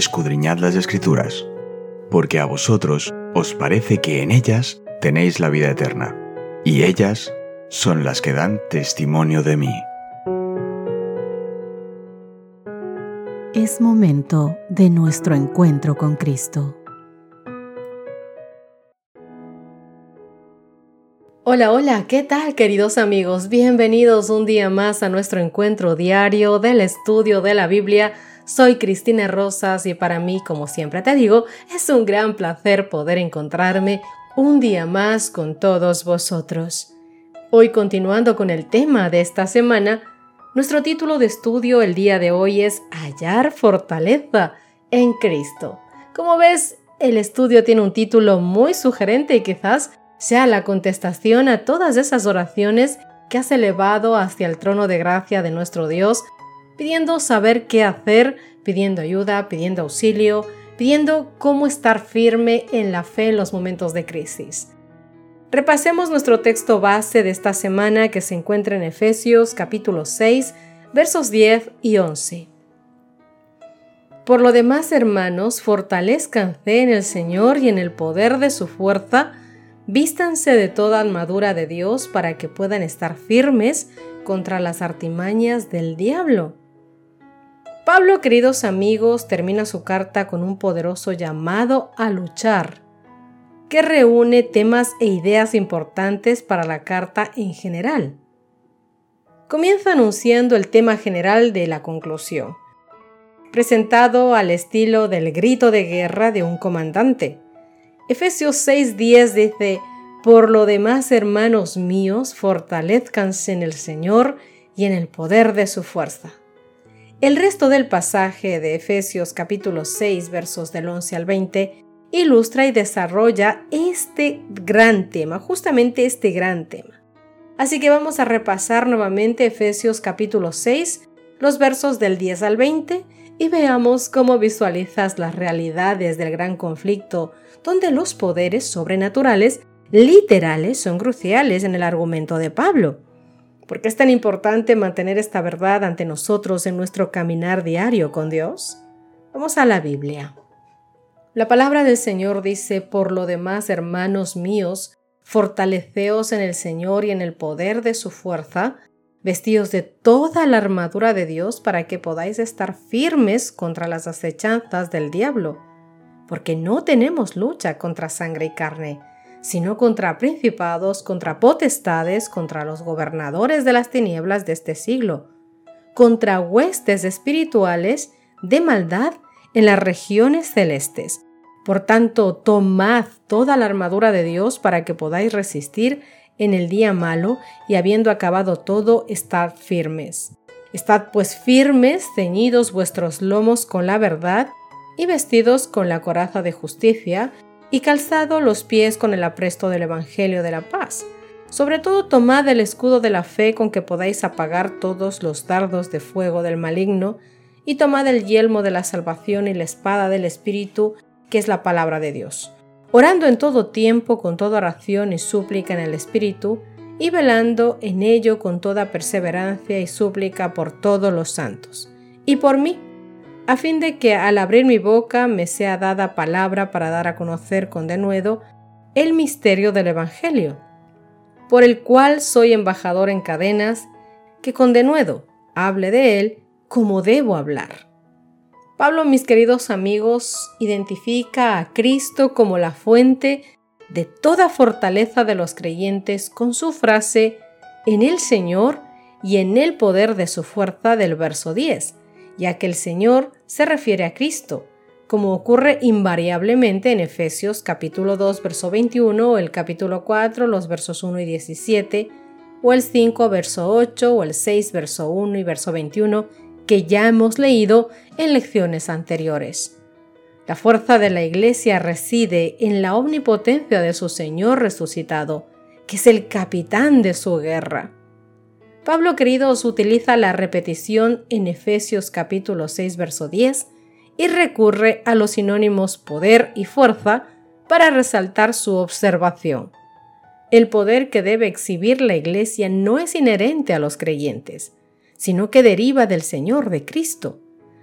escudriñad las escrituras, porque a vosotros os parece que en ellas tenéis la vida eterna, y ellas son las que dan testimonio de mí. Es momento de nuestro encuentro con Cristo. Hola, hola, ¿qué tal queridos amigos? Bienvenidos un día más a nuestro encuentro diario del estudio de la Biblia. Soy Cristina Rosas y para mí, como siempre te digo, es un gran placer poder encontrarme un día más con todos vosotros. Hoy continuando con el tema de esta semana, nuestro título de estudio el día de hoy es Hallar fortaleza en Cristo. Como ves, el estudio tiene un título muy sugerente y quizás sea la contestación a todas esas oraciones que has elevado hacia el trono de gracia de nuestro Dios, pidiendo saber qué hacer, pidiendo ayuda, pidiendo auxilio, pidiendo cómo estar firme en la fe en los momentos de crisis. Repasemos nuestro texto base de esta semana que se encuentra en Efesios capítulo 6, versos 10 y 11. Por lo demás, hermanos, fortalezcanse en el Señor y en el poder de su fuerza, Vístanse de toda armadura de Dios para que puedan estar firmes contra las artimañas del diablo. Pablo, queridos amigos, termina su carta con un poderoso llamado a luchar, que reúne temas e ideas importantes para la carta en general. Comienza anunciando el tema general de la conclusión, presentado al estilo del grito de guerra de un comandante Efesios 6:10 dice, Por lo demás, hermanos míos, fortalezcanse en el Señor y en el poder de su fuerza. El resto del pasaje de Efesios capítulo 6 versos del 11 al 20 ilustra y desarrolla este gran tema, justamente este gran tema. Así que vamos a repasar nuevamente Efesios capítulo 6, los versos del 10 al 20 y veamos cómo visualizas las realidades del gran conflicto donde los poderes sobrenaturales literales son cruciales en el argumento de Pablo. ¿Por qué es tan importante mantener esta verdad ante nosotros en nuestro caminar diario con Dios? Vamos a la Biblia. La palabra del Señor dice, por lo demás, hermanos míos, fortaleceos en el Señor y en el poder de su fuerza, vestidos de toda la armadura de Dios para que podáis estar firmes contra las acechanzas del diablo porque no tenemos lucha contra sangre y carne, sino contra principados, contra potestades, contra los gobernadores de las tinieblas de este siglo, contra huestes espirituales de maldad en las regiones celestes. Por tanto, tomad toda la armadura de Dios para que podáis resistir en el día malo y habiendo acabado todo, estad firmes. Estad pues firmes, ceñidos vuestros lomos con la verdad y vestidos con la coraza de justicia, y calzado los pies con el apresto del Evangelio de la paz. Sobre todo tomad el escudo de la fe con que podáis apagar todos los dardos de fuego del maligno, y tomad el yelmo de la salvación y la espada del Espíritu, que es la palabra de Dios. Orando en todo tiempo con toda oración y súplica en el Espíritu, y velando en ello con toda perseverancia y súplica por todos los santos. Y por mí, a fin de que al abrir mi boca me sea dada palabra para dar a conocer con denuedo el misterio del Evangelio, por el cual soy embajador en cadenas, que con denuedo hable de él como debo hablar. Pablo, mis queridos amigos, identifica a Cristo como la fuente de toda fortaleza de los creyentes con su frase en el Señor y en el poder de su fuerza del verso 10, ya que el Señor se refiere a Cristo, como ocurre invariablemente en Efesios capítulo 2 verso 21 o el capítulo 4 los versos 1 y 17 o el 5 verso 8 o el 6 verso 1 y verso 21 que ya hemos leído en lecciones anteriores. La fuerza de la Iglesia reside en la omnipotencia de su Señor resucitado, que es el capitán de su guerra. Pablo queridos utiliza la repetición en Efesios capítulo 6 verso 10 y recurre a los sinónimos poder y fuerza para resaltar su observación. El poder que debe exhibir la Iglesia no es inherente a los creyentes, sino que deriva del Señor de Cristo.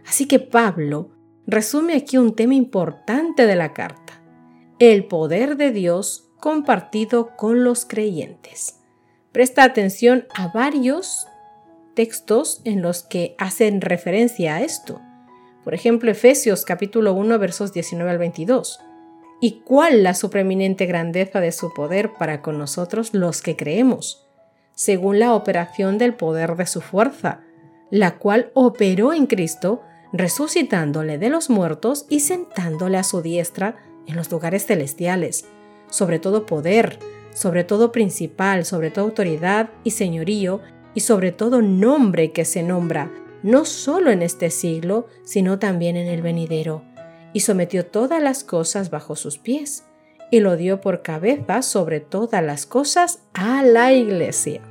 Así que Pablo resume aquí un tema importante de la carta, el poder de Dios compartido con los creyentes. Presta atención a varios textos en los que hacen referencia a esto. Por ejemplo, Efesios capítulo 1 versos 19 al 22. ¿Y cuál la supreminente grandeza de su poder para con nosotros los que creemos? Según la operación del poder de su fuerza, la cual operó en Cristo, resucitándole de los muertos y sentándole a su diestra en los lugares celestiales, sobre todo poder, sobre todo principal, sobre todo autoridad y señorío, y sobre todo nombre que se nombra, no solo en este siglo, sino también en el venidero, y sometió todas las cosas bajo sus pies, y lo dio por cabeza sobre todas las cosas a la iglesia.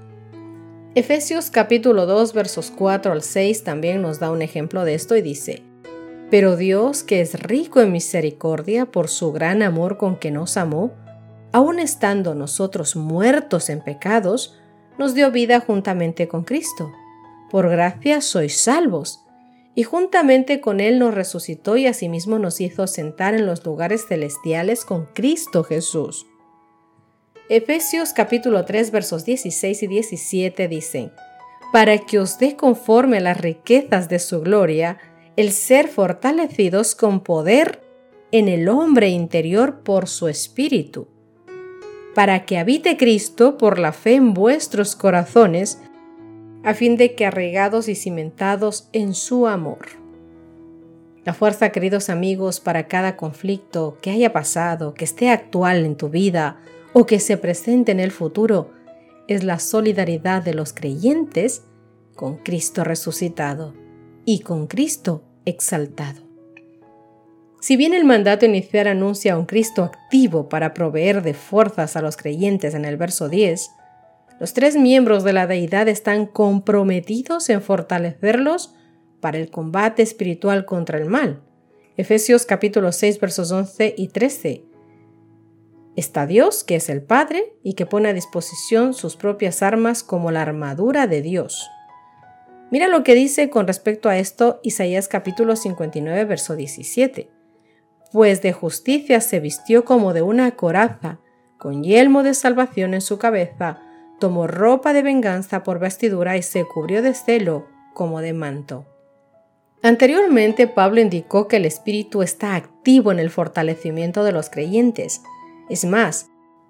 Efesios capítulo 2 versos 4 al 6 también nos da un ejemplo de esto y dice, Pero Dios, que es rico en misericordia por su gran amor con que nos amó, aun estando nosotros muertos en pecados, nos dio vida juntamente con Cristo. Por gracia sois salvos. Y juntamente con Él nos resucitó y asimismo nos hizo sentar en los lugares celestiales con Cristo Jesús. Efesios capítulo 3 versos 16 y 17 dicen, para que os dé conforme las riquezas de su gloria, el ser fortalecidos con poder en el hombre interior por su espíritu para que habite Cristo por la fe en vuestros corazones, a fin de que arraigados y cimentados en su amor. La fuerza, queridos amigos, para cada conflicto que haya pasado, que esté actual en tu vida o que se presente en el futuro, es la solidaridad de los creyentes con Cristo resucitado y con Cristo exaltado. Si bien el mandato inicial anuncia a un Cristo activo para proveer de fuerzas a los creyentes en el verso 10, los tres miembros de la deidad están comprometidos en fortalecerlos para el combate espiritual contra el mal. Efesios capítulo 6 versos 11 y 13. Está Dios, que es el Padre, y que pone a disposición sus propias armas como la armadura de Dios. Mira lo que dice con respecto a esto Isaías capítulo 59 verso 17 pues de justicia se vistió como de una coraza, con yelmo de salvación en su cabeza, tomó ropa de venganza por vestidura y se cubrió de celo como de manto. Anteriormente Pablo indicó que el Espíritu está activo en el fortalecimiento de los creyentes. Es más,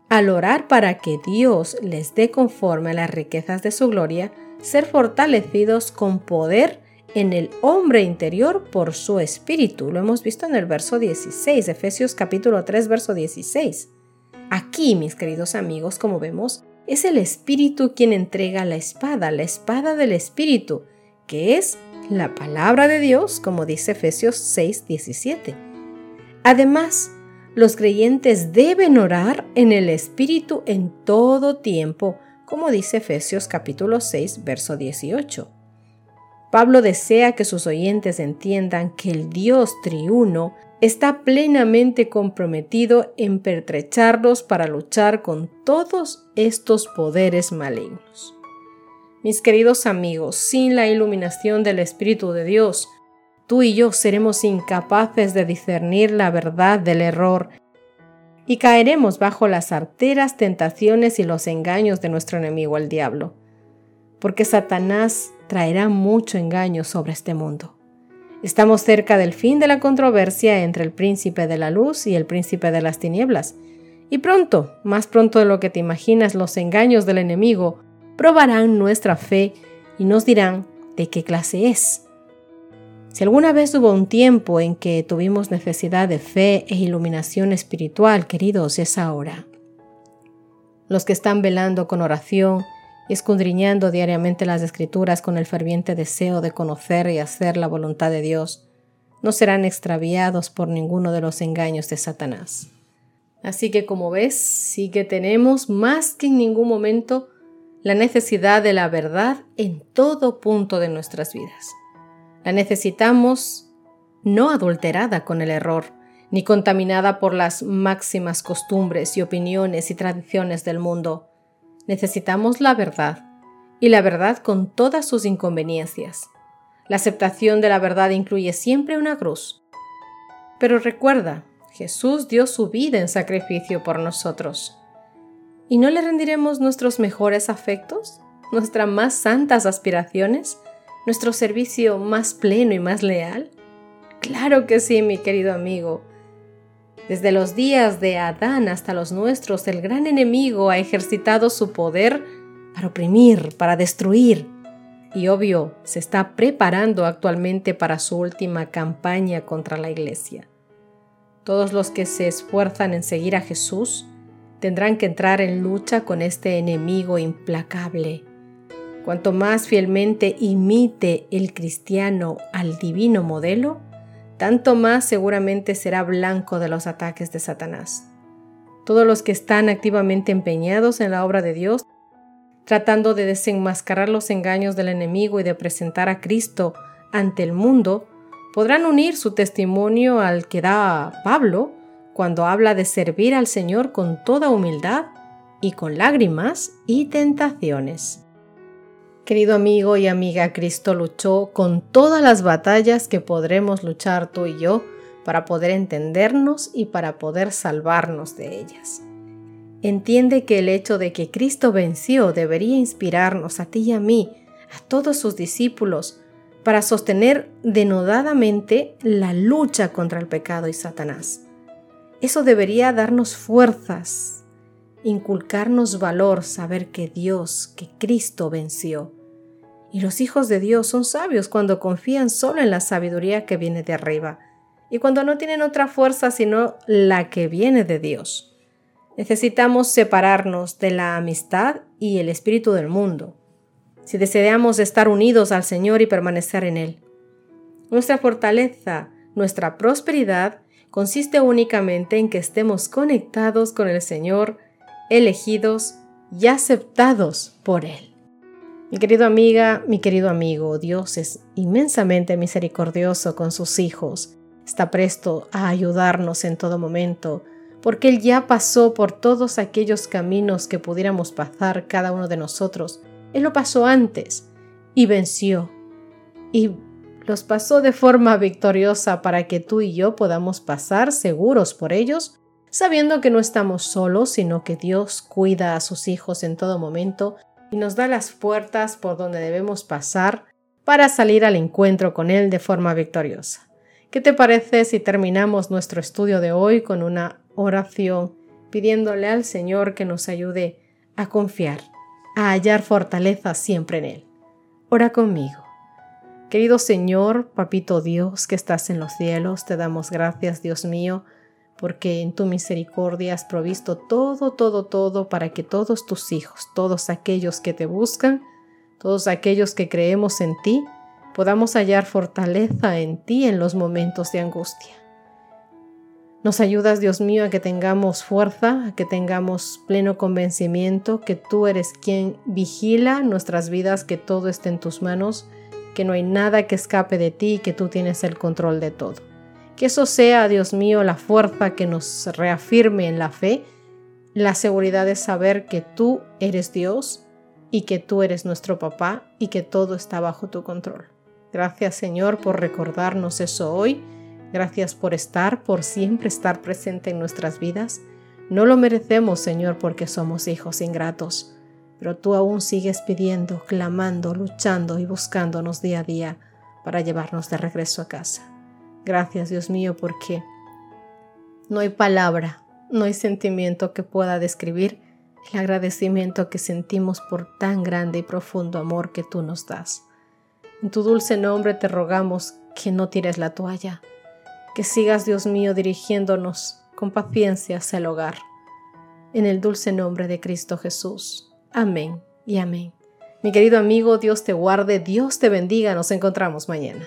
al orar para que Dios les dé conforme a las riquezas de su gloria, ser fortalecidos con poder en el hombre interior por su espíritu. Lo hemos visto en el verso 16, Efesios capítulo 3, verso 16. Aquí, mis queridos amigos, como vemos, es el espíritu quien entrega la espada, la espada del espíritu, que es la palabra de Dios, como dice Efesios 6, 17. Además, los creyentes deben orar en el espíritu en todo tiempo, como dice Efesios capítulo 6, verso 18. Pablo desea que sus oyentes entiendan que el Dios triuno está plenamente comprometido en pertrecharlos para luchar con todos estos poderes malignos. Mis queridos amigos, sin la iluminación del Espíritu de Dios, tú y yo seremos incapaces de discernir la verdad del error y caeremos bajo las arteras tentaciones y los engaños de nuestro enemigo el diablo. Porque Satanás traerá mucho engaño sobre este mundo. Estamos cerca del fin de la controversia entre el príncipe de la luz y el príncipe de las tinieblas, y pronto, más pronto de lo que te imaginas, los engaños del enemigo probarán nuestra fe y nos dirán de qué clase es. Si alguna vez hubo un tiempo en que tuvimos necesidad de fe e iluminación espiritual, queridos, es ahora. Los que están velando con oración, escudriñando diariamente las escrituras con el ferviente deseo de conocer y hacer la voluntad de Dios, no serán extraviados por ninguno de los engaños de Satanás. Así que como ves, sí que tenemos más que en ningún momento la necesidad de la verdad en todo punto de nuestras vidas. La necesitamos no adulterada con el error, ni contaminada por las máximas costumbres y opiniones y tradiciones del mundo, necesitamos la verdad, y la verdad con todas sus inconveniencias. La aceptación de la verdad incluye siempre una cruz, Pero recuerda, Jesús dio su vida en sacrificio por nosotros. ¿Y no le rendiremos nuestros mejores afectos? ¿Nuestras más santas aspiraciones? ¿Nuestro servicio más pleno y más leal? Claro que sí, mi querido amigo. Desde los días de Adán hasta los nuestros, el gran enemigo ha ejercitado su poder para oprimir, para destruir. Y obvio, se está preparando actualmente para su última campaña contra la iglesia. Todos los que se esfuerzan en seguir a Jesús tendrán que entrar en lucha con este enemigo implacable. Cuanto más fielmente imite el cristiano al divino modelo, tanto más seguramente será blanco de los ataques de Satanás. Todos los que están activamente empeñados en la obra de Dios, tratando de desenmascarar los engaños del enemigo y de presentar a Cristo ante el mundo, podrán unir su testimonio al que da Pablo cuando habla de servir al Señor con toda humildad y con lágrimas y tentaciones. Querido amigo y amiga, Cristo luchó con todas las batallas que podremos luchar tú y yo para poder entendernos y para poder salvarnos de ellas. Entiende que el hecho de que Cristo venció debería inspirarnos a ti y a mí, a todos sus discípulos, para sostener denodadamente la lucha contra el pecado y Satanás. Eso debería darnos fuerzas, inculcarnos valor, saber que Dios, que Cristo venció. Y los hijos de Dios son sabios cuando confían solo en la sabiduría que viene de arriba y cuando no tienen otra fuerza sino la que viene de Dios. Necesitamos separarnos de la amistad y el espíritu del mundo si deseamos estar unidos al Señor y permanecer en Él. Nuestra fortaleza, nuestra prosperidad, consiste únicamente en que estemos conectados con el Señor, elegidos y aceptados por Él. Mi querido amiga, mi querido amigo, Dios es inmensamente misericordioso con sus hijos. Está presto a ayudarnos en todo momento, porque Él ya pasó por todos aquellos caminos que pudiéramos pasar cada uno de nosotros él lo pasó antes y venció. Y los pasó de forma victoriosa para que tú y yo podamos pasar seguros por ellos, sabiendo que no estamos solos, sino que Dios cuida a sus hijos en todo momento y nos da las puertas por donde debemos pasar para salir al encuentro con Él de forma victoriosa. ¿Qué te parece si terminamos nuestro estudio de hoy con una oración pidiéndole al Señor que nos ayude a confiar a hallar fortaleza siempre en Él. Ora conmigo. Querido Señor, Papito Dios que estás en los cielos, te damos gracias, Dios mío, porque en tu misericordia has provisto todo, todo, todo para que todos tus hijos, todos aquellos que te buscan, todos aquellos que creemos en ti, podamos hallar fortaleza en ti en los momentos de angustia. Nos ayudas, Dios mío, a que tengamos fuerza, a que tengamos pleno convencimiento que tú eres quien vigila nuestras vidas, que todo esté en tus manos, que no hay nada que escape de ti y que tú tienes el control de todo. Que eso sea, Dios mío, la fuerza que nos reafirme en la fe, la seguridad de saber que tú eres Dios y que tú eres nuestro papá y que todo está bajo tu control. Gracias Señor por recordarnos eso hoy Gracias por estar, por siempre estar presente en nuestras vidas. No lo merecemos, Señor, porque somos hijos ingratos, pero tú aún sigues pidiendo, clamando, luchando y buscándonos día a día para llevarnos de regreso a casa. Gracias, Dios mío, porque no hay palabra, no hay sentimiento que pueda describir el agradecimiento que sentimos por tan grande y profundo amor que tú nos das. En tu dulce nombre te rogamos que no tires la toalla, que sigas, Dios mío, dirigiéndonos con paciencia hacia el hogar. En el dulce nombre de Cristo Jesús. Amén y amén. Mi querido amigo, Dios te guarde, Dios te bendiga, nos encontramos mañana.